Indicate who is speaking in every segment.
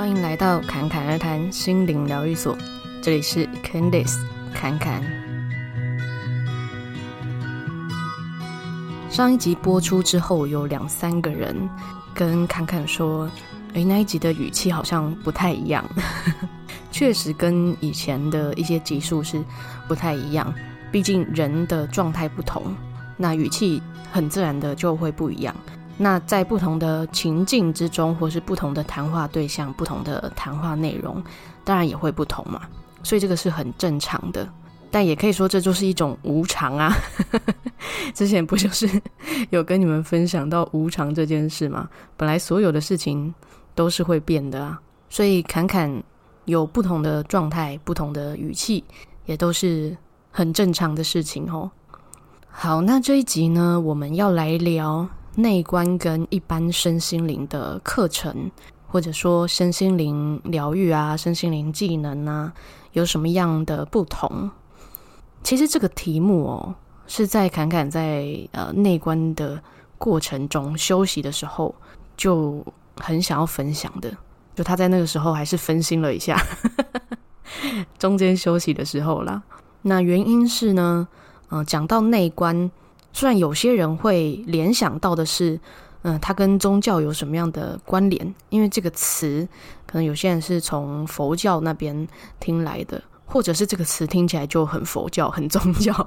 Speaker 1: 欢迎来到侃侃而谈心灵疗愈所，这里是 Candice 侃侃。上一集播出之后，有两三个人跟侃侃说：“诶，那一集的语气好像不太一样。”确实跟以前的一些集数是不太一样，毕竟人的状态不同，那语气很自然的就会不一样。那在不同的情境之中，或是不同的谈话对象、不同的谈话内容，当然也会不同嘛。所以这个是很正常的，但也可以说这就是一种无常啊。之前不就是有跟你们分享到无常这件事吗？本来所有的事情都是会变的啊，所以侃侃有不同的状态、不同的语气，也都是很正常的事情哦。好，那这一集呢，我们要来聊。内观跟一般身心灵的课程，或者说身心灵疗愈啊、身心灵技能啊，有什么样的不同？其实这个题目哦，是在侃侃在呃内观的过程中休息的时候，就很想要分享的。就他在那个时候还是分心了一下，中间休息的时候啦。那原因是呢，嗯、讲到内观。虽然有些人会联想到的是，嗯、呃，它跟宗教有什么样的关联？因为这个词，可能有些人是从佛教那边听来的，或者是这个词听起来就很佛教、很宗教。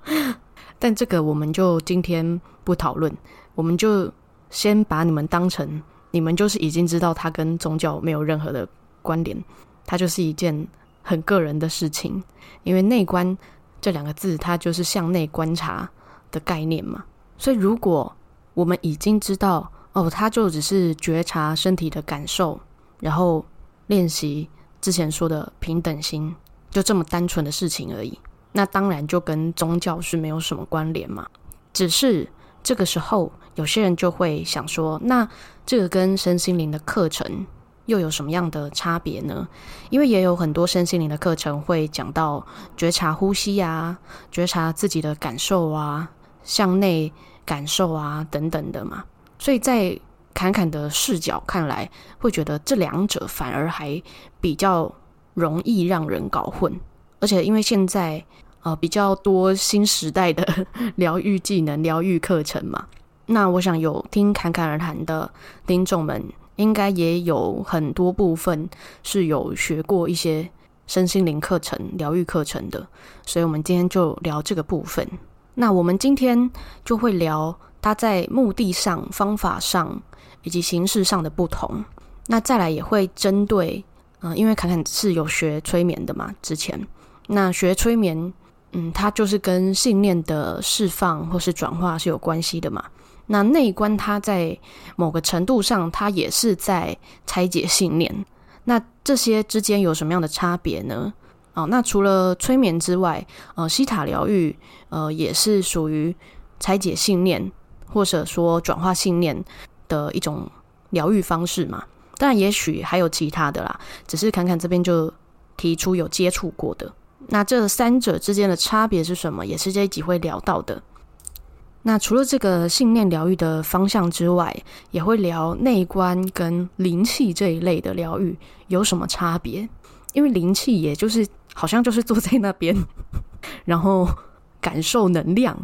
Speaker 1: 但这个我们就今天不讨论，我们就先把你们当成你们就是已经知道它跟宗教没有任何的关联，它就是一件很个人的事情。因为内观这两个字，它就是向内观察。的概念嘛，所以如果我们已经知道哦，他就只是觉察身体的感受，然后练习之前说的平等心，就这么单纯的事情而已，那当然就跟宗教是没有什么关联嘛。只是这个时候，有些人就会想说，那这个跟身心灵的课程又有什么样的差别呢？因为也有很多身心灵的课程会讲到觉察呼吸啊，觉察自己的感受啊。向内感受啊，等等的嘛，所以在侃侃的视角看来，会觉得这两者反而还比较容易让人搞混。而且因为现在呃比较多新时代的 疗愈技能、疗愈课程嘛，那我想有听侃侃而谈的听众们，应该也有很多部分是有学过一些身心灵课程、疗愈课程的，所以我们今天就聊这个部分。那我们今天就会聊它在目的上、方法上以及形式上的不同。那再来也会针对，嗯、因为侃侃是有学催眠的嘛，之前那学催眠，嗯，它就是跟信念的释放或是转化是有关系的嘛。那内观它在某个程度上，它也是在拆解信念。那这些之间有什么样的差别呢？哦，那除了催眠之外，呃，西塔疗愈，呃，也是属于拆解信念或者说转化信念的一种疗愈方式嘛。当然，也许还有其他的啦，只是侃侃这边就提出有接触过的。那这三者之间的差别是什么？也是这一集会聊到的。那除了这个信念疗愈的方向之外，也会聊内观跟灵气这一类的疗愈有什么差别？因为灵气也就是。好像就是坐在那边，然后感受能量，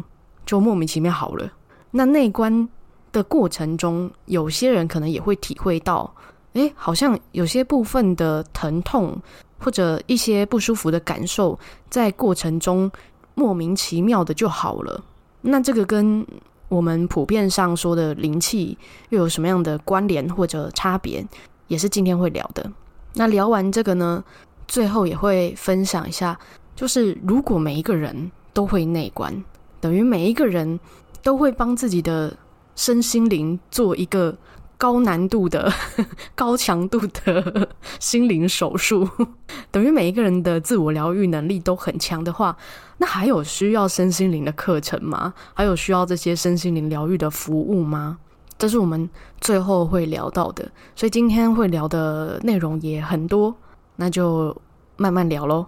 Speaker 1: 就莫名其妙好了。那内观的过程中，有些人可能也会体会到，诶，好像有些部分的疼痛或者一些不舒服的感受，在过程中莫名其妙的就好了。那这个跟我们普遍上说的灵气又有什么样的关联或者差别，也是今天会聊的。那聊完这个呢，最后也会分享一下，就是如果每一个人都会内观，等于每一个人都会帮自己的身心灵做一个高难度的、高强度的心灵手术，等于每一个人的自我疗愈能力都很强的话，那还有需要身心灵的课程吗？还有需要这些身心灵疗愈的服务吗？这是我们最后会聊到的，所以今天会聊的内容也很多。那就慢慢聊喽。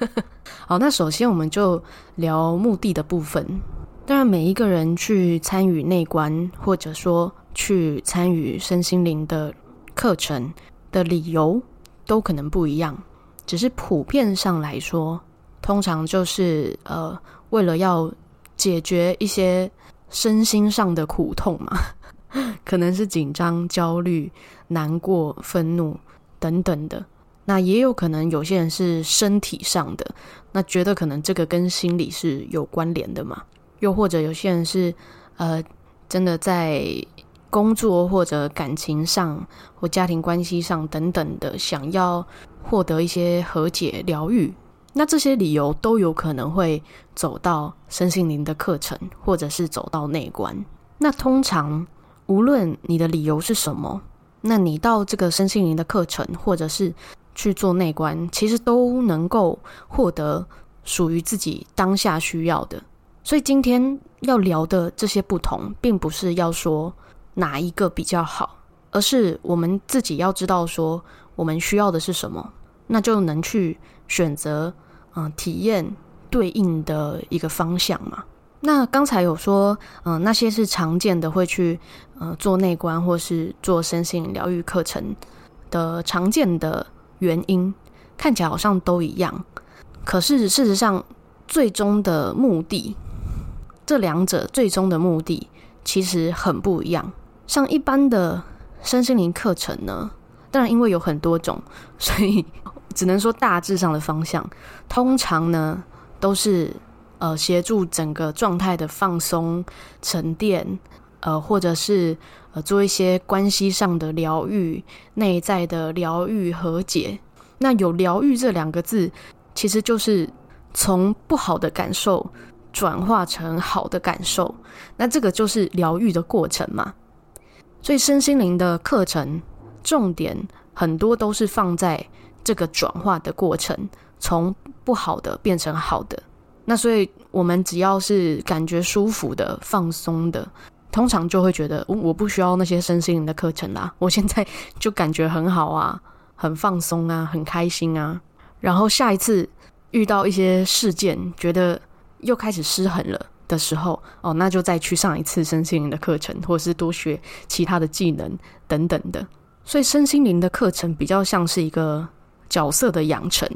Speaker 1: 好，那首先我们就聊目的的部分。当然，每一个人去参与内观，或者说去参与身心灵的课程，的理由都可能不一样，只是普遍上来说，通常就是呃，为了要解决一些身心上的苦痛嘛，可能是紧张、焦虑、难过、愤怒等等的。那也有可能有些人是身体上的，那觉得可能这个跟心理是有关联的嘛。又或者有些人是呃，真的在工作或者感情上或家庭关系上等等的，想要获得一些和解疗愈。那这些理由都有可能会走到身心灵的课程，或者是走到内观。那通常无论你的理由是什么，那你到这个身心灵的课程，或者是去做内观，其实都能够获得属于自己当下需要的。所以今天要聊的这些不同，并不是要说哪一个比较好，而是我们自己要知道说我们需要的是什么，那就能去选择，嗯，体验对应的一个方向嘛。那刚才有说，嗯，那些是常见的会去，呃，做内观或是做身心疗愈课程的常见的。原因看起来好像都一样，可是事实上，最终的目的，这两者最终的目的其实很不一样。像一般的身心灵课程呢，当然因为有很多种，所以只能说大致上的方向，通常呢都是呃协助整个状态的放松、沉淀，呃或者是。做一些关系上的疗愈，内在的疗愈和解。那有“疗愈”这两个字，其实就是从不好的感受转化成好的感受。那这个就是疗愈的过程嘛。所以身心灵的课程重点很多都是放在这个转化的过程，从不好的变成好的。那所以我们只要是感觉舒服的、放松的。通常就会觉得，我不需要那些身心灵的课程啦，我现在就感觉很好啊，很放松啊，很开心啊。然后下一次遇到一些事件，觉得又开始失衡了的时候，哦，那就再去上一次身心灵的课程，或者是多学其他的技能等等的。所以身心灵的课程比较像是一个角色的养成，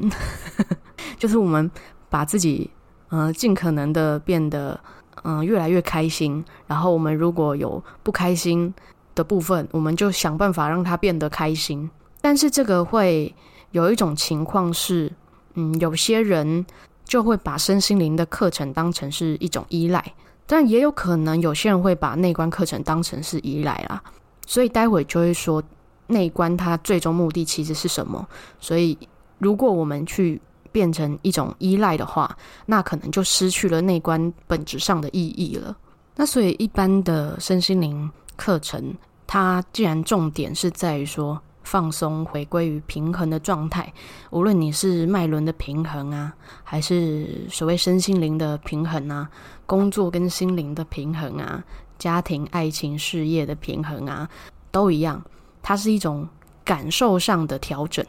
Speaker 1: 就是我们把自己，呃，尽可能的变得。嗯，越来越开心。然后我们如果有不开心的部分，我们就想办法让它变得开心。但是这个会有一种情况是，嗯，有些人就会把身心灵的课程当成是一种依赖，但也有可能有些人会把内观课程当成是依赖啦。所以待会就会说内观它最终目的其实是什么。所以如果我们去。变成一种依赖的话，那可能就失去了内观本质上的意义了。那所以一般的身心灵课程，它既然重点是在于说放松、回归于平衡的状态，无论你是脉轮的平衡啊，还是所谓身心灵的平衡啊，工作跟心灵的平衡啊，家庭、爱情、事业的平衡啊，都一样，它是一种感受上的调整。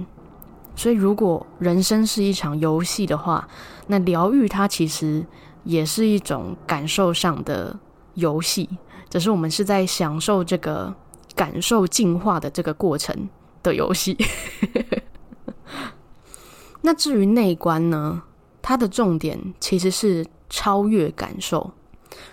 Speaker 1: 所以，如果人生是一场游戏的话，那疗愈它其实也是一种感受上的游戏，只是我们是在享受这个感受进化的这个过程的游戏。那至于内观呢，它的重点其实是超越感受。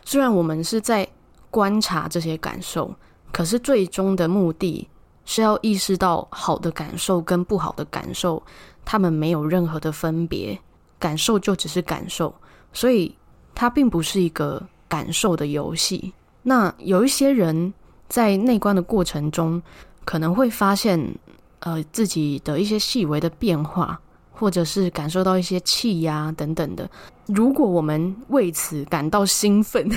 Speaker 1: 虽然我们是在观察这些感受，可是最终的目的。是要意识到好的感受跟不好的感受，他们没有任何的分别，感受就只是感受，所以它并不是一个感受的游戏。那有一些人在内观的过程中，可能会发现，呃，自己的一些细微的变化，或者是感受到一些气压等等的。如果我们为此感到兴奋，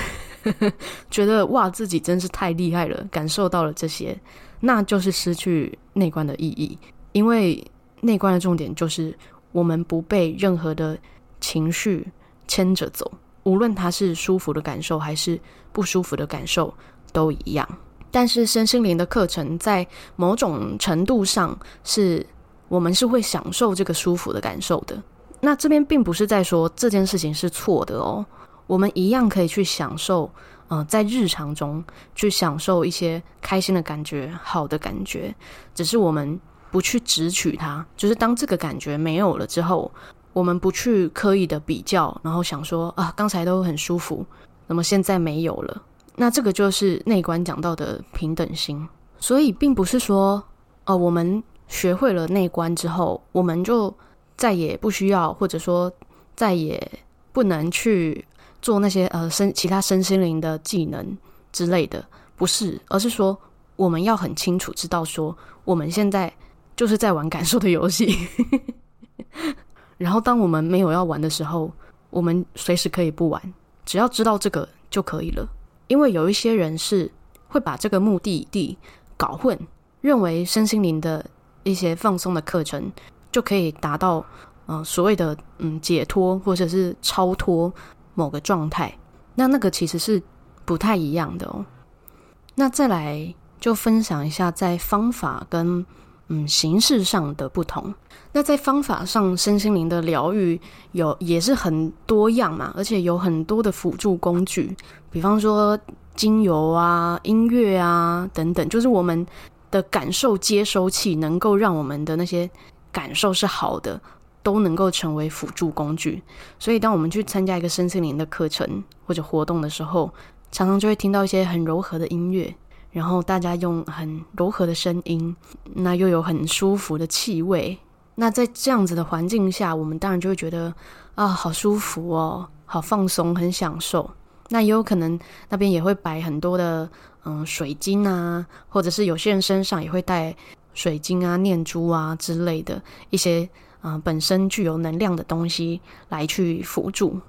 Speaker 1: 觉得哇，自己真是太厉害了，感受到了这些。那就是失去内观的意义，因为内观的重点就是我们不被任何的情绪牵着走，无论它是舒服的感受还是不舒服的感受都一样。但是身心灵的课程在某种程度上是我们是会享受这个舒服的感受的。那这边并不是在说这件事情是错的哦，我们一样可以去享受。呃，在日常中去享受一些开心的感觉、好的感觉，只是我们不去执取它，就是当这个感觉没有了之后，我们不去刻意的比较，然后想说啊，刚才都很舒服，那么现在没有了，那这个就是内观讲到的平等心。所以并不是说哦、呃，我们学会了内观之后，我们就再也不需要，或者说再也不能去做那些呃身其他身心灵的技能之类的，不是，而是说我们要很清楚知道说我们现在。就是在玩感受的游戏，然后当我们没有要玩的时候，我们随时可以不玩，只要知道这个就可以了。因为有一些人是会把这个目的地搞混，认为身心灵的一些放松的课程就可以达到嗯、所谓的嗯解脱或者是超脱某个状态，那那个其实是不太一样的哦。那再来就分享一下在方法跟。嗯，形式上的不同。那在方法上，身心灵的疗愈有也是很多样嘛，而且有很多的辅助工具，比方说精油啊、音乐啊等等，就是我们的感受接收器，能够让我们的那些感受是好的，都能够成为辅助工具。所以，当我们去参加一个身心灵的课程或者活动的时候，常常就会听到一些很柔和的音乐。然后大家用很柔和的声音，那又有很舒服的气味。那在这样子的环境下，我们当然就会觉得啊，好舒服哦，好放松，很享受。那也有可能那边也会摆很多的嗯水晶啊，或者是有些人身上也会带水晶啊、念珠啊之类的一些啊、本身具有能量的东西来去辅助。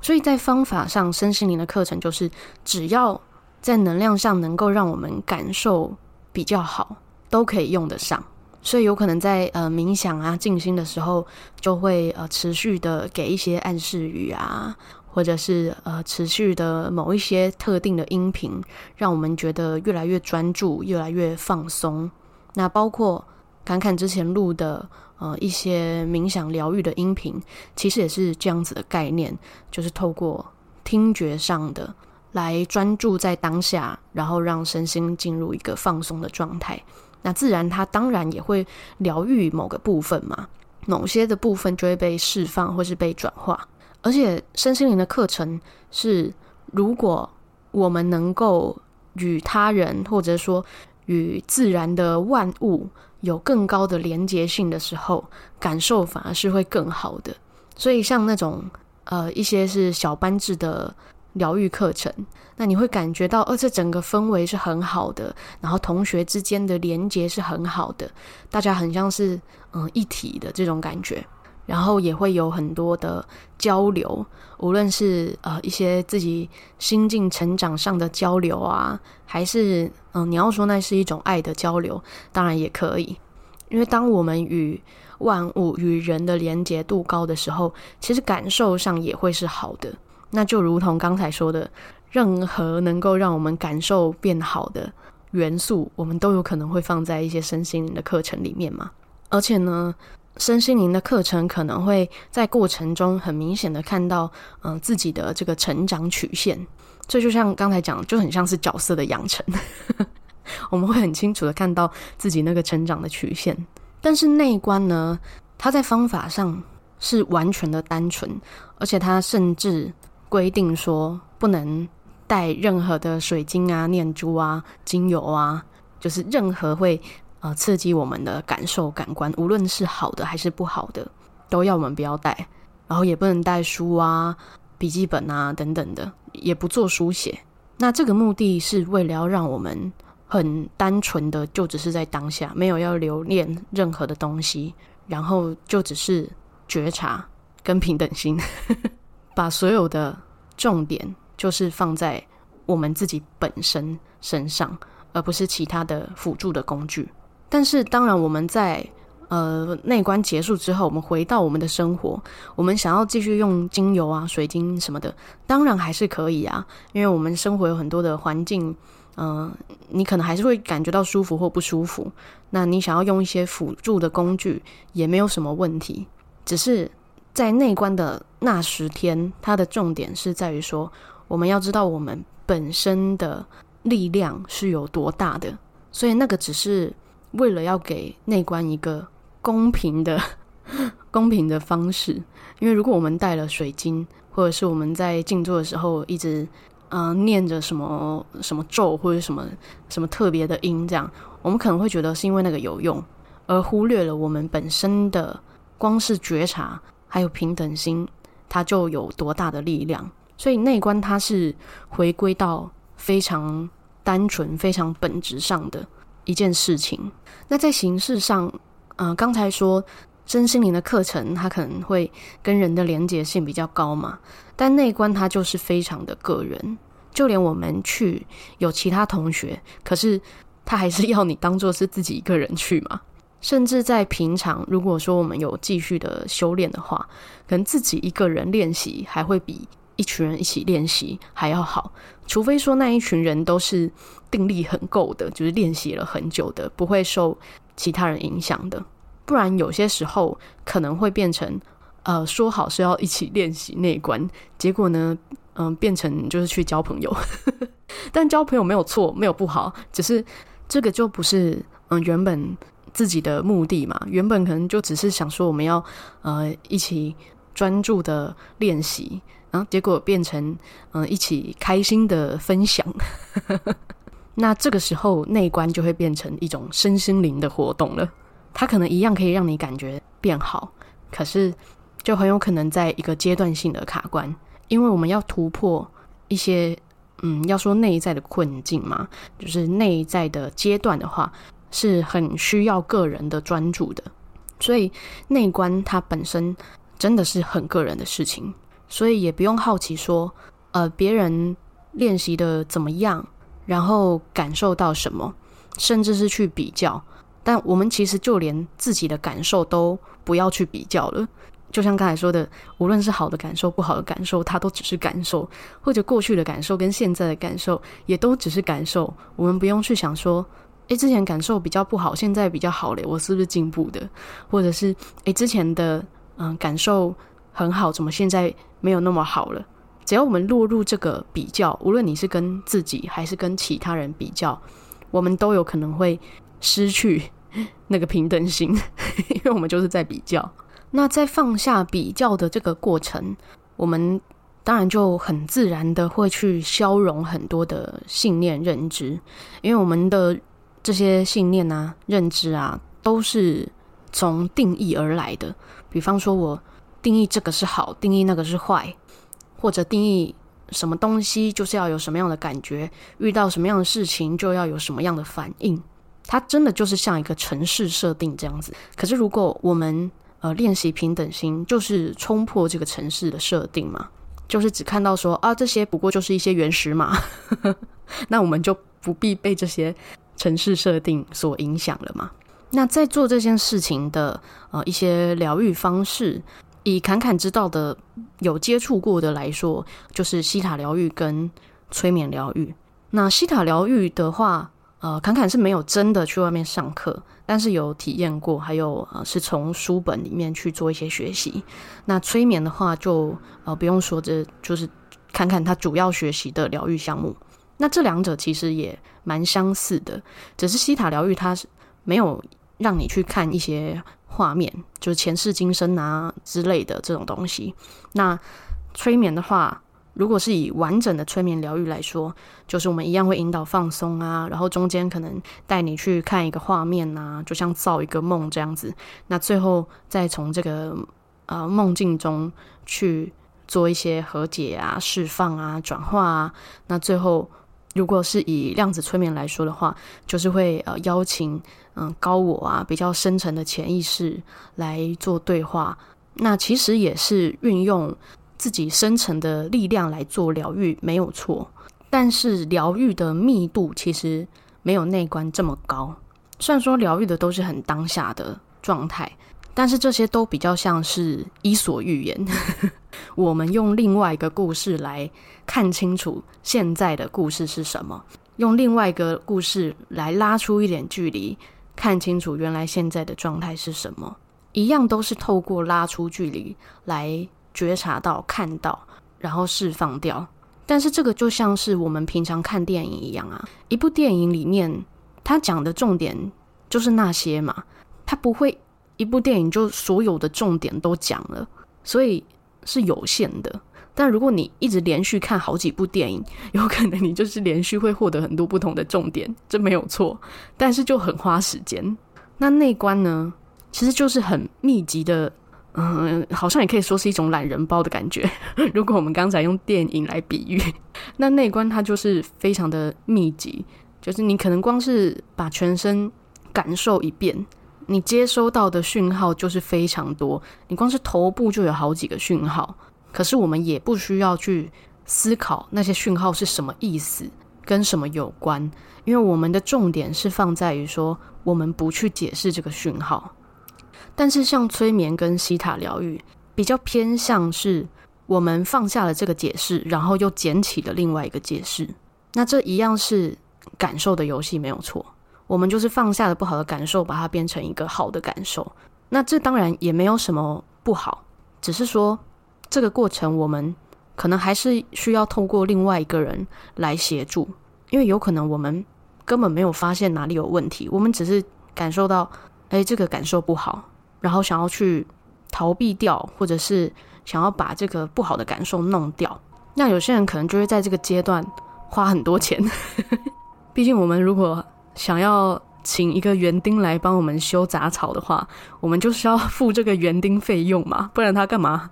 Speaker 1: 所以在方法上，身心灵的课程就是只要。在能量上能够让我们感受比较好，都可以用得上。所以有可能在呃冥想啊、静心的时候，就会呃持续的给一些暗示语啊，或者是呃持续的某一些特定的音频，让我们觉得越来越专注、越来越放松。那包括侃侃之前录的呃一些冥想疗愈的音频，其实也是这样子的概念，就是透过听觉上的。来专注在当下，然后让身心进入一个放松的状态。那自然，它当然也会疗愈某个部分嘛，某些的部分就会被释放或是被转化。而且，身心灵的课程是，如果我们能够与他人或者说与自然的万物有更高的连结性的时候，感受反而是会更好的。所以，像那种呃一些是小班制的。疗愈课程，那你会感觉到，呃，这整个氛围是很好的，然后同学之间的连接是很好的，大家很像是嗯一体的这种感觉，然后也会有很多的交流，无论是呃一些自己心境成长上的交流啊，还是嗯你要说那是一种爱的交流，当然也可以，因为当我们与万物与人的连接度高的时候，其实感受上也会是好的。那就如同刚才说的，任何能够让我们感受变好的元素，我们都有可能会放在一些身心灵的课程里面嘛。而且呢，身心灵的课程可能会在过程中很明显的看到，嗯、自己的这个成长曲线。这就像刚才讲，就很像是角色的养成，我们会很清楚的看到自己那个成长的曲线。但是内观呢，它在方法上是完全的单纯，而且它甚至。规定说不能带任何的水晶啊、念珠啊、精油啊，就是任何会呃刺激我们的感受感官，无论是好的还是不好的，都要我们不要带。然后也不能带书啊、笔记本啊等等的，也不做书写。那这个目的是为了要让我们很单纯的，就只是在当下，没有要留恋任何的东西，然后就只是觉察跟平等心。把所有的重点就是放在我们自己本身身上，而不是其他的辅助的工具。但是，当然，我们在呃内观结束之后，我们回到我们的生活，我们想要继续用精油啊、水晶什么的，当然还是可以啊。因为我们生活有很多的环境，嗯、你可能还是会感觉到舒服或不舒服。那你想要用一些辅助的工具，也没有什么问题，只是。在内观的那十天，它的重点是在于说，我们要知道我们本身的力量是有多大的，所以那个只是为了要给内观一个公平的、公平的方式，因为如果我们带了水晶，或者是我们在静坐的时候一直嗯、念着什么什么咒或者什么什么特别的音，这样我们可能会觉得是因为那个有用，而忽略了我们本身的光是觉察还有平等心，它就有多大的力量。所以内观它是回归到非常单纯、非常本质上的一件事情。那在形式上，嗯、呃，刚才说身心灵的课程，它可能会跟人的连结性比较高嘛。但内观它就是非常的个人，就连我们去有其他同学，可是他还是要你当做是自己一个人去嘛。甚至在平常，如果说我们有继续的修炼的话，可能自己一个人练习还会比。一群人一起练习还要好，除非说那一群人都是定力很够的，就是练习了很久的，不会受其他人影响的。不然有些时候可能会变成，呃，说好是要一起练习内观，结果呢，嗯、呃，变成就是去交朋友。但交朋友没有错，没有不好，只是这个就不是嗯、原本自己的目的嘛。原本可能就只是想说我们要呃一起专注的练习。然后结果变成嗯、一起开心的分享，那这个时候内观就会变成一种身心灵的活动了。它可能一样可以让你感觉变好，可是就很有可能在一个阶段性的卡关，因为我们要突破一些嗯，要说内在的困境嘛，就是内在的阶段的话，是很需要个人的专注的。所以内观它本身真的是很个人的事情。所以也不用好奇说，呃，别人练习的怎么样，然后感受到什么，甚至是去比较。但我们其实就连自己的感受都不要去比较了。就像刚才说的，无论是好的感受、不好的感受，它都只是感受，或者过去的感受跟现在的感受也都只是感受。我们不用去想说，诶，之前感受比较不好，现在比较好嘞，我是不是进步的？或者是，诶，之前的嗯、感受很好，怎么现在？没有那么好了。只要我们落入这个比较，无论你是跟自己还是跟其他人比较，我们都有可能会失去 那个平等心，因为我们就是在比较。那在放下比较的这个过程，我们当然就很自然的会去消融很多的信念认知，因为我们的这些信念啊、认知啊，都是从定义而来的。比方说，我。定义这个是好，定义那个是坏，或者定义什么东西就是要有什么样的感觉，遇到什么样的事情就要有什么样的反应。它真的就是像一个城市设定这样子。可是如果我们呃练习平等心，就是冲破这个城市的设定嘛，就是只看到说啊，这些不过就是一些原始码，那我们就不必被这些城市设定所影响了嘛。那在做这件事情的呃一些疗愈方式。以侃侃知道的、有接触过的来说，就是西塔疗愈跟催眠疗愈。那西塔疗愈的话，呃，侃侃是没有真的去外面上课，但是有体验过，还有呃，是从书本里面去做一些学习。那催眠的话就，呃不用说，这就是侃侃他主要学习的疗愈项目。那这两者其实也蛮相似的，只是西塔疗愈它是没有让你去看一些。画面就是前世今生啊之类的这种东西。那催眠的话，如果是以完整的催眠疗愈来说，就是我们一样会引导放松啊，然后中间可能带你去看一个画面啊，就像造一个梦这样子。那最后再从这个呃梦境中去做一些和解啊、释放啊、转化啊。那最后。如果是以量子催眠来说的话，就是会呃邀请嗯高我啊比较深层的潜意识来做对话，那其实也是运用自己深层的力量来做疗愈，没有错。但是疗愈的密度其实没有内观这么高。虽然说疗愈的都是很当下的状态，但是这些都比较像是伊索寓言。我们用另外一个故事来看清楚现在的故事是什么，用另外一个故事来拉出一点距离，看清楚原来现在的状态是什么。一样都是透过拉出距离来觉察到、看到，然后释放掉。但是这个就像是我们平常看电影一样啊，一部电影里面它讲的重点就是那些嘛，它不会一部电影就所有的重点都讲了，所以是有限的。但如果你一直连续看好几部电影，有可能你就是连续会获得很多不同的重点，这没有错，但是就很花时间。那内观呢，其实就是很密集的。嗯，好像也可以说是一种懒人包的感觉。如果我们刚才用电影来比喻，那内观它就是非常的密集，就是你可能光是把全身感受一遍，你接收到的讯号就是非常多。你光是头部就有好几个讯号，可是我们也不需要去思考那些讯号是什么意思，跟什么有关，因为我们的重点是放在于说，我们不去解释这个讯号。但是，像催眠跟西塔疗愈，比较偏向是我们放下了这个解释，然后又捡起了另外一个解释。那这一样是感受的游戏，没有错。我们就是放下了不好的感受，把它变成一个好的感受。那这当然也没有什么不好，只是说这个过程我们可能还是需要透过另外一个人来协助，因为有可能我们根本没有发现哪里有问题，我们只是感受到，哎，这个感受不好。然后想要去逃避掉，或者是想要把这个不好的感受弄掉，那有些人可能就会在这个阶段花很多钱。毕竟我们如果想要请一个园丁来帮我们修杂草的话，我们就是要付这个园丁费用嘛，不然他干嘛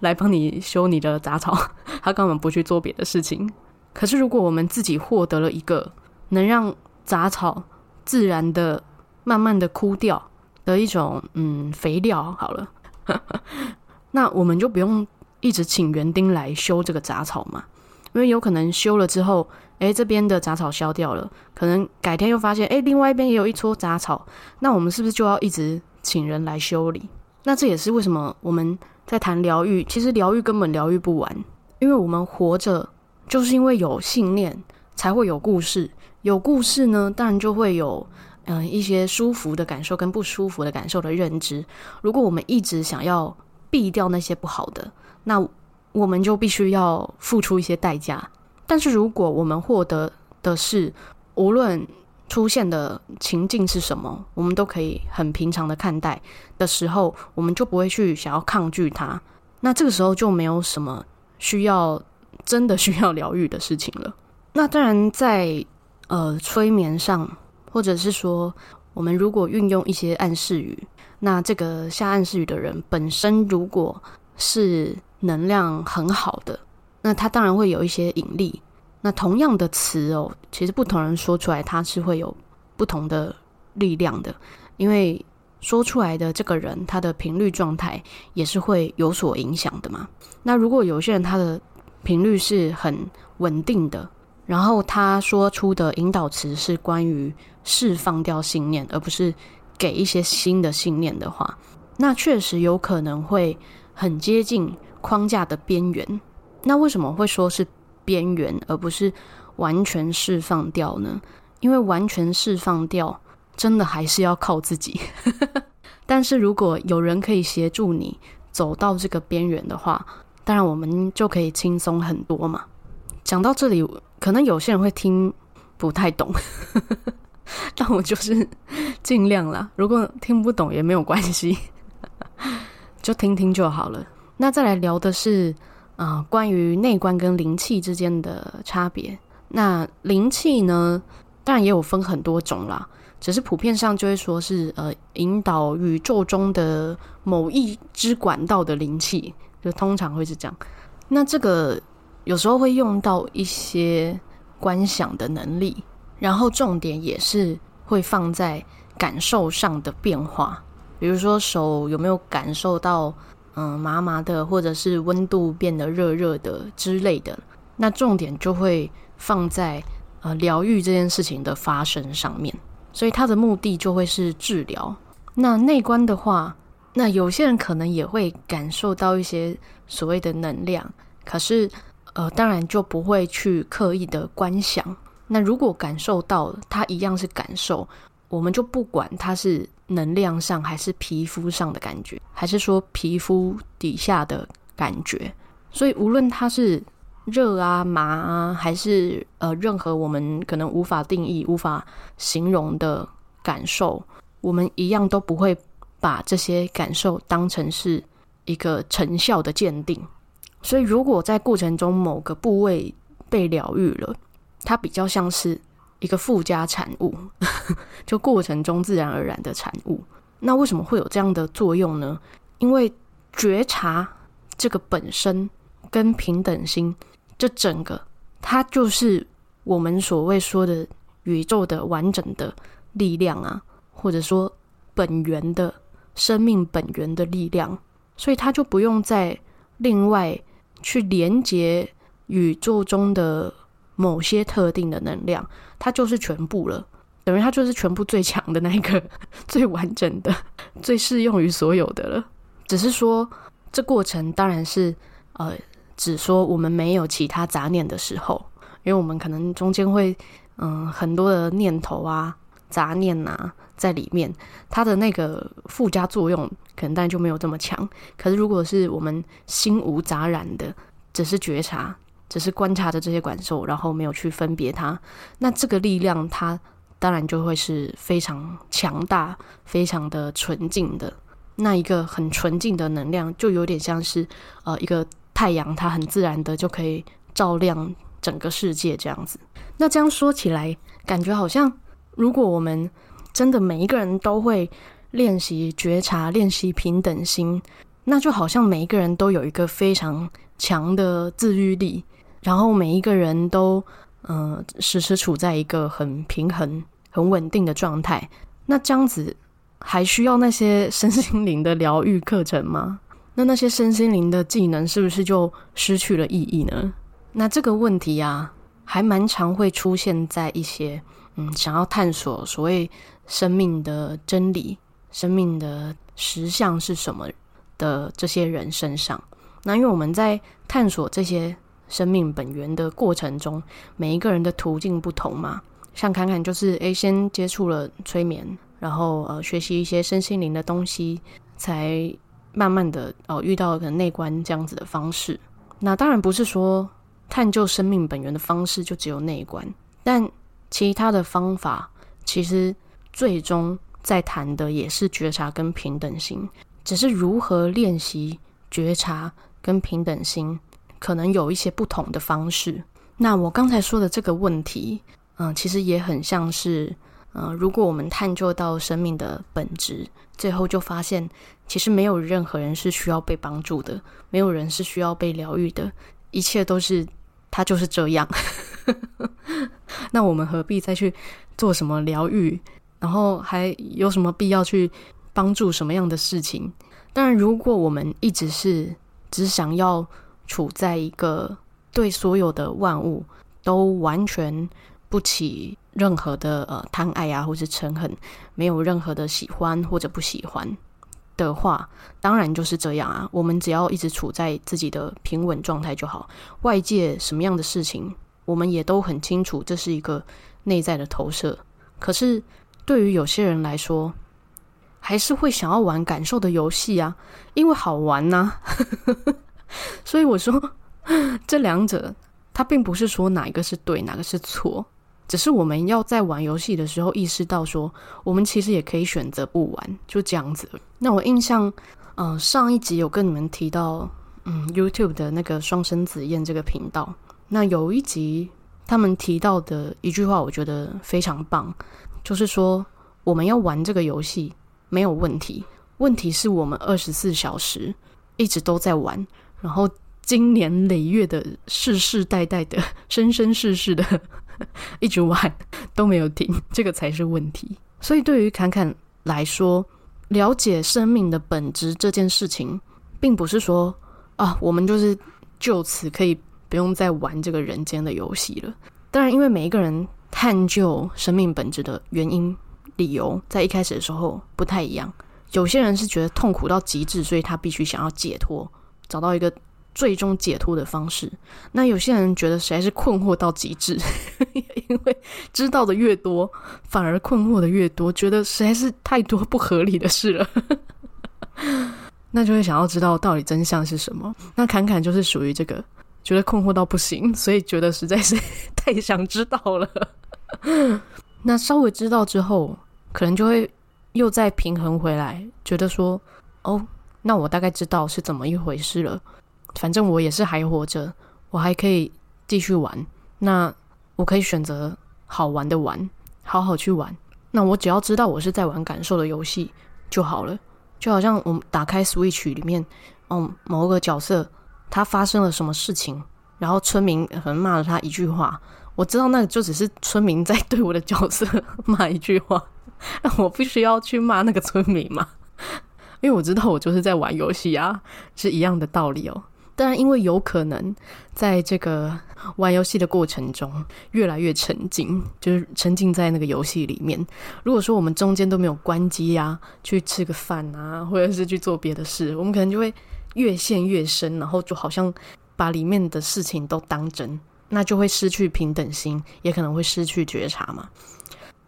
Speaker 1: 来帮你修你的杂草？他根本不去做别的事情。可是如果我们自己获得了一个能让杂草自然的、慢慢的枯掉。的一种嗯肥料好了，那我们就不用一直请园丁来修这个杂草嘛，因为有可能修了之后，哎，这边的杂草消掉了，可能改天又发现，哎，另外一边也有一撮杂草，那我们是不是就要一直请人来修理？那这也是为什么我们在谈疗愈，其实疗愈根本疗愈不完，因为我们活着就是因为有信念才会有故事，有故事呢，当然就会有。嗯，一些舒服的感受跟不舒服的感受的认知，如果我们一直想要避掉那些不好的，那我们就必须要付出一些代价。但是如果我们获得的是，无论出现的情境是什么，我们都可以很平常的看待的时候，我们就不会去想要抗拒它。那这个时候就没有什么需要真的需要疗愈的事情了。那当然在呃催眠上。或者是说，我们如果运用一些暗示语，那这个下暗示语的人本身如果是能量很好的，那他当然会有一些引力。那同样的词哦，其实不同人说出来，它是会有不同的力量的，因为说出来的这个人他的频率状态也是会有所影响的嘛。那如果有些人他的频率是很稳定的。然后他说出的引导词是关于释放掉信念，而不是给一些新的信念的话，那确实有可能会很接近框架的边缘。那为什么会说是边缘，而不是完全释放掉呢？因为完全释放掉，真的还是要靠自己。但是如果有人可以协助你走到这个边缘的话，当然我们就可以轻松很多嘛。讲到这里。可能有些人会听不太懂，但我就是尽量啦。如果听不懂也没有关系，就听听就好了。那再来聊的是、呃，关于内观跟灵气之间的差别。那灵气呢，当然也有分很多种啦，只是普遍上就会说是呃，引导宇宙中的某一支管道的灵气，就通常会是这样。那这个。有时候会用到一些观想的能力，然后重点也是会放在感受上的变化，比如说手有没有感受到嗯麻麻的，或者是温度变得热热的之类的。那重点就会放在呃疗愈这件事情的发生上面，所以它的目的就会是治疗。那内观的话，那有些人可能也会感受到一些所谓的能量，可是。呃，当然就不会去刻意的观想。那如果感受到了，它一样是感受，我们就不管它是能量上还是皮肤上的感觉，还是说皮肤底下的感觉。所以无论它是热啊、麻啊，还是呃任何我们可能无法定义、无法形容的感受，我们一样都不会把这些感受当成是一个成效的鉴定。所以，如果在过程中某个部位被疗愈了，它比较像是一个附加产物，就过程中自然而然的产物。那为什么会有这样的作用呢？因为觉察这个本身跟平等心，这整个它就是我们所谓说的宇宙的完整的力量啊，或者说本源的生命本源的力量，所以它就不用再另外去连接宇宙中的某些特定的能量，它就是全部了，等于它就是全部最强的那一个、最完整的、最适用于所有的了。只是说，这过程当然是呃，只说我们没有其他杂念的时候，因为我们可能中间会嗯、很多的念头啊、杂念呐、啊、在里面，它的那个附加作用可能当然就没有这么强。可是如果是我们心无杂染的，只是觉察，只是观察着这些感受，然后没有去分别它，那这个力量它当然就会是非常强大、非常的纯净的。那一个很纯净的能量，就有点像是呃一个太阳，它很自然的就可以照亮整个世界这样子。那这样说起来，感觉好像如果我们真的每一个人都会练习觉察、练习平等心，那就好像每一个人都有一个非常强的自愈力，然后每一个人都呃时时处在一个很平衡、很稳定的状态。那这样子。还需要那些身心灵的疗愈课程吗？那那些身心灵的技能是不是就失去了意义呢？那这个问题啊，还蛮常会出现在一些嗯，想要探索所谓生命的真理、生命的实相是什么的这些人身上。那因为我们在探索这些生命本源的过程中，每一个人的途径不同嘛。像侃侃就是诶，先接触了催眠。然后呃，学习一些身心灵的东西，才慢慢的哦遇到可能内观这样子的方式。那当然不是说探究生命本源的方式就只有内观，但其他的方法其实最终在谈的也是觉察跟平等心，只是如何练习觉察跟平等心，可能有一些不同的方式。那我刚才说的这个问题，嗯、其实也很像是。呃，如果我们探究到生命的本质，最后就发现，其实没有任何人是需要被帮助的，没有人是需要被疗愈的，一切都是他就是这样。那我们何必再去做什么疗愈？然后还有什么必要去帮助什么样的事情？当然，如果我们一直是只想要处在一个对所有的万物都完全不起。任何的呃贪爱啊，或是嗔恨，没有任何的喜欢或者不喜欢的话，当然就是这样啊。我们只要一直处在自己的平稳状态就好。外界什么样的事情，我们也都很清楚，这是一个内在的投射。可是对于有些人来说，还是会想要玩感受的游戏啊，因为好玩呐、所以我说，这两者，它并不是说哪一个是对，哪个是错。只是我们要在玩游戏的时候意识到，说我们其实也可以选择不玩，就这样子。那我印象，呃，上一集有跟你们提到，嗯，YouTube 的那个双生子宴这个频道。那有一集他们提到的一句话，我觉得非常棒，就是说我们要玩这个游戏没有问题，问题是我们二十四小时一直都在玩，然后经年累月的世世代代的 生生世世的。一直玩都没有停，这个才是问题。所以对于侃侃来说，了解生命的本质这件事情，并不是说啊，我们就是就此可以不用再玩这个人间的游戏了。当然，因为每一个人探究生命本质的原因、理由，在一开始的时候不太一样。有些人是觉得痛苦到极致，所以他必须想要解脱，找到一个。最终解脱的方式，那有些人觉得实在是困惑到极致，因为知道的越多，反而困惑的越多，觉得实在是太多不合理的事了，那就会想要知道到底真相是什么。那侃侃就是属于这个，觉得困惑到不行，所以觉得实在是太想知道了。那稍微知道之后，可能就会又再平衡回来，觉得说，哦，那我大概知道是怎么一回事了。反正我也是还活着，我还可以继续玩。那我可以选择好玩的玩，好好去玩。那我只要知道我是在玩感受的游戏就好了。就好像我们打开 Switch 里面，嗯，某个角色他发生了什么事情，然后村民可能骂了他一句话，我知道那个就只是村民在对我的角色 骂一句话，那我不需要去骂那个村民嘛，因为我知道我就是在玩游戏啊，是一样的道理哦。当然，因为有可能在这个玩游戏的过程中越来越沉浸，就是沉浸在那个游戏里面。如果说我们中间都没有关机呀，去吃个饭啊，或者是去做别的事，我们可能就会越陷越深，然后就好像把里面的事情都当真，那就会失去平等心，也可能会失去觉察嘛。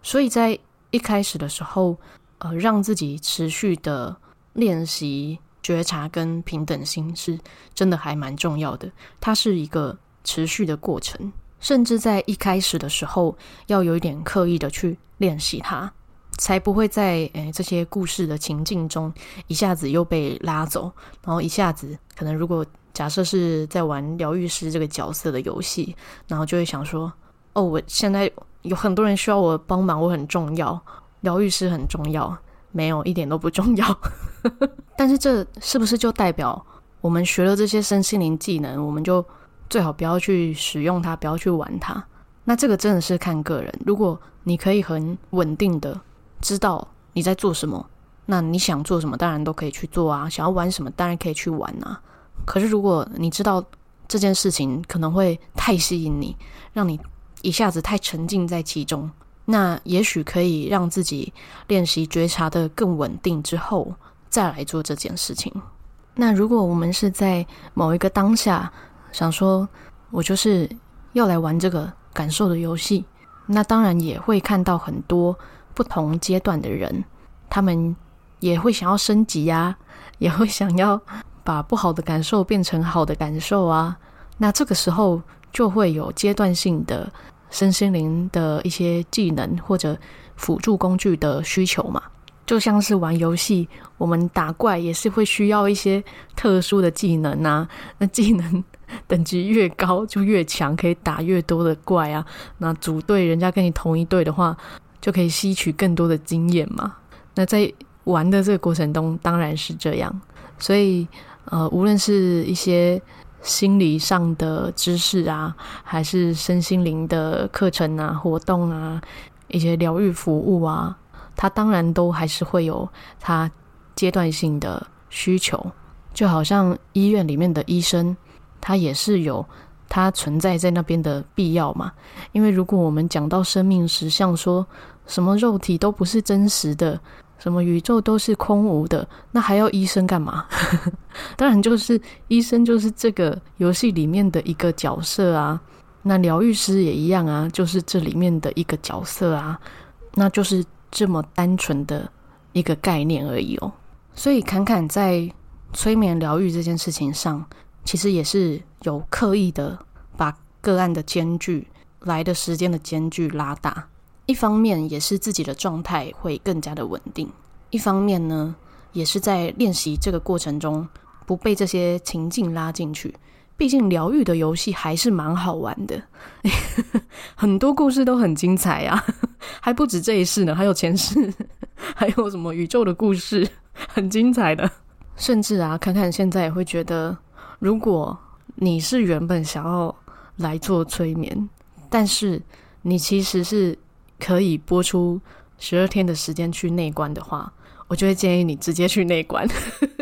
Speaker 1: 所以在一开始的时候，呃，让自己持续的练习。觉察跟平等心是真的还蛮重要的，它是一个持续的过程，甚至在一开始的时候要有一点刻意的去练习它，才不会在诶这些故事的情境中一下子又被拉走，然后一下子可能如果假设是在玩疗愈师这个角色的游戏，然后就会想说，哦，我现在有很多人需要我帮忙，我很重要，疗愈师很重要。没有，一点都不重要，但是这是不是就代表我们学了这些身心灵技能，我们就最好不要去使用它，不要去玩它？那这个真的是看个人。如果你可以很稳定的知道你在做什么，那你想做什么当然都可以去做啊，想要玩什么当然可以去玩啊。可是如果你知道这件事情可能会太吸引你，让你一下子太沉浸在其中。那也许可以让自己练习觉察得更稳定之后，再来做这件事情。那如果我们是在某一个当下想说，我就是要来玩这个感受的游戏，那当然也会看到很多不同阶段的人，他们也会想要升级呀，也会想要把不好的感受变成好的感受啊。那这个时候就会有阶段性的。身心灵的一些技能或者辅助工具的需求嘛，就像是玩游戏，我们打怪也是会需要一些特殊的技能啊。那技能等级越高就越强，可以打越多的怪啊。那组队人家跟你同一队的话，就可以吸取更多的经验嘛。那在玩的这个过程中，当然是这样。所以呃，无论是一些。心理上的知识啊，还是身心灵的课程啊、活动啊，一些疗愈服务啊，它当然都还是会有它阶段性的需求。就好像医院里面的医生，他也是有他存在在那边的必要嘛。因为如果我们讲到生命实相，说什么肉体都不是真实的。什么宇宙都是空无的，那还要医生干嘛？当然，就是医生就是这个游戏里面的一个角色啊。那疗愈师也一样啊，就是这里面的一个角色啊。那就是这么单纯的一个概念而已哦。所以，侃侃在催眠疗愈这件事情上，其实也是有刻意的把个案的间距、来的时间的间距拉大。一方面也是自己的状态会更加的稳定，一方面呢，也是在练习这个过程中不被这些情境拉进去。毕竟疗愈的游戏还是蛮好玩的，很多故事都很精彩啊，还不止这一世呢，还有前世，还有什么宇宙的故事，很精彩的。甚至啊，看看现在也会觉得，如果你是原本想要来做催眠，但是你其实是。可以播出十二天的时间去内观的话，我就会建议你直接去内观，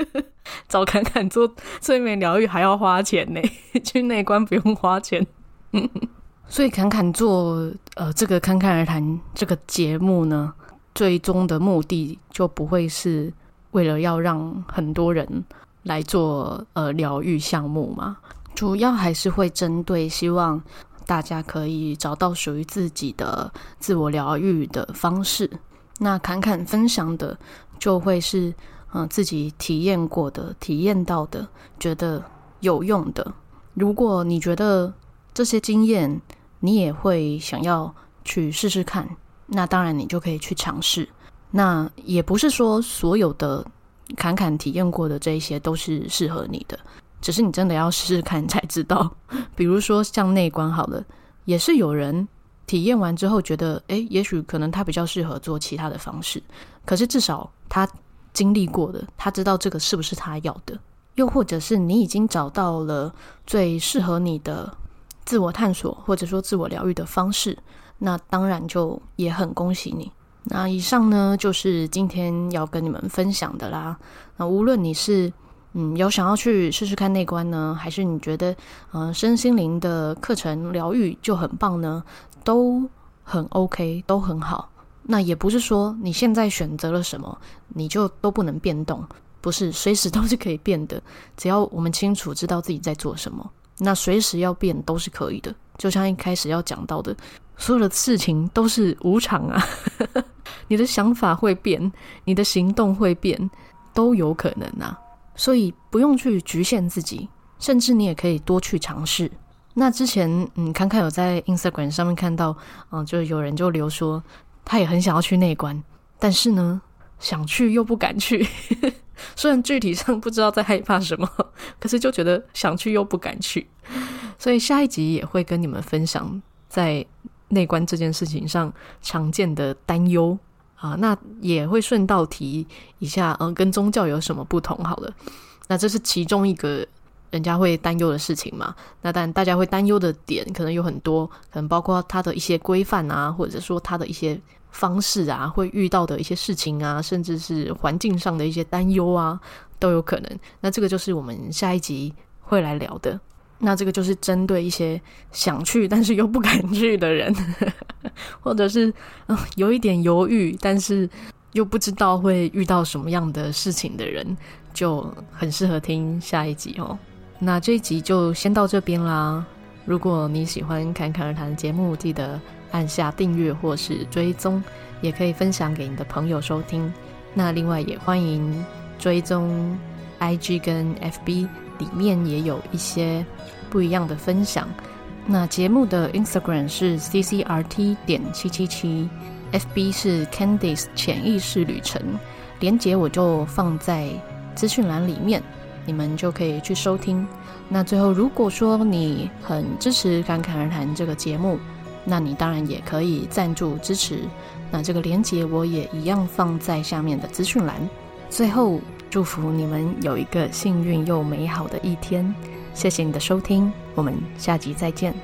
Speaker 1: 找侃侃做催眠疗愈还要花钱呢，去内观不用花钱。所以侃侃做呃这个侃侃而谈这个节目呢，最终的目的就不会是为了要让很多人来做呃疗愈项目嘛，主要还是会针对希望。大家可以找到属于自己的自我疗愈的方式。那侃侃分享的就会是，嗯、呃，自己体验过的、体验到的、觉得有用的。如果你觉得这些经验你也会想要去试试看，那当然你就可以去尝试。那也不是说所有的侃侃体验过的这一些都是适合你的，只是你真的要试试看才知道。比如说像内观好了，也是有人体验完之后觉得，诶，也许可能他比较适合做其他的方式。可是至少他经历过的，他知道这个是不是他要的。又或者是你已经找到了最适合你的自我探索，或者说自我疗愈的方式，那当然就也很恭喜你。那以上呢，就是今天要跟你们分享的啦。那无论你是嗯有想要去试试看内观呢，还是你觉得嗯、身心灵的课程疗愈就很棒呢，都很 OK，都很好。那也不是说你现在选择了什么，你就都不能变动。不是随时都是可以变的，只要我们清楚知道自己在做什么，那随时要变都是可以的。就像一开始要讲到的，所有的事情都是无常啊，你的想法会变，你的行动会变，都有可能啊。所以不用去局限自己，甚至你也可以多去尝试。那之前嗯，看看有在 Instagram 上面看到，嗯，就有人就留说，他也很想要去内观，但是呢，想去又不敢去。虽然具体上不知道在害怕什么，可是就觉得想去又不敢去，所以下一集也会跟你们分享在内观这件事情上常见的担忧啊，那也会顺道提一下，嗯，跟宗教有什么不同？好了，那这是其中一个人家会担忧的事情嘛。那但大家会担忧的点可能有很多，可能包括他的一些规范啊，或者说他的一些。方式啊，会遇到的一些事情啊，甚至是环境上的一些担忧啊，都有可能。那这个就是我们下一集会来聊的。那这个就是针对一些想去但是又不敢去的人，或者是嗯有一点犹豫，但是又不知道会遇到什么样的事情的人，就很适合听下一集哦。那这一集就先到这边啦。如果你喜欢侃侃而谈的节目，记得。按下订阅或是追踪，也可以分享给你的朋友收听。那另外也欢迎追踪 IG 跟 FB，里面也有一些不一样的分享。那节目的 Instagram 是 CCRT 点七七七，FB 是 Candice 潜意识旅程，连结我就放在资讯栏里面，你们就可以去收听。那最后，如果说你很支持《侃侃而谈》这个节目，那你当然也可以赞助支持，那这个连结我也一样放在下面的资讯栏。最后，祝福你们有一个幸运又美好的一天。谢谢你的收听，我们下集再见。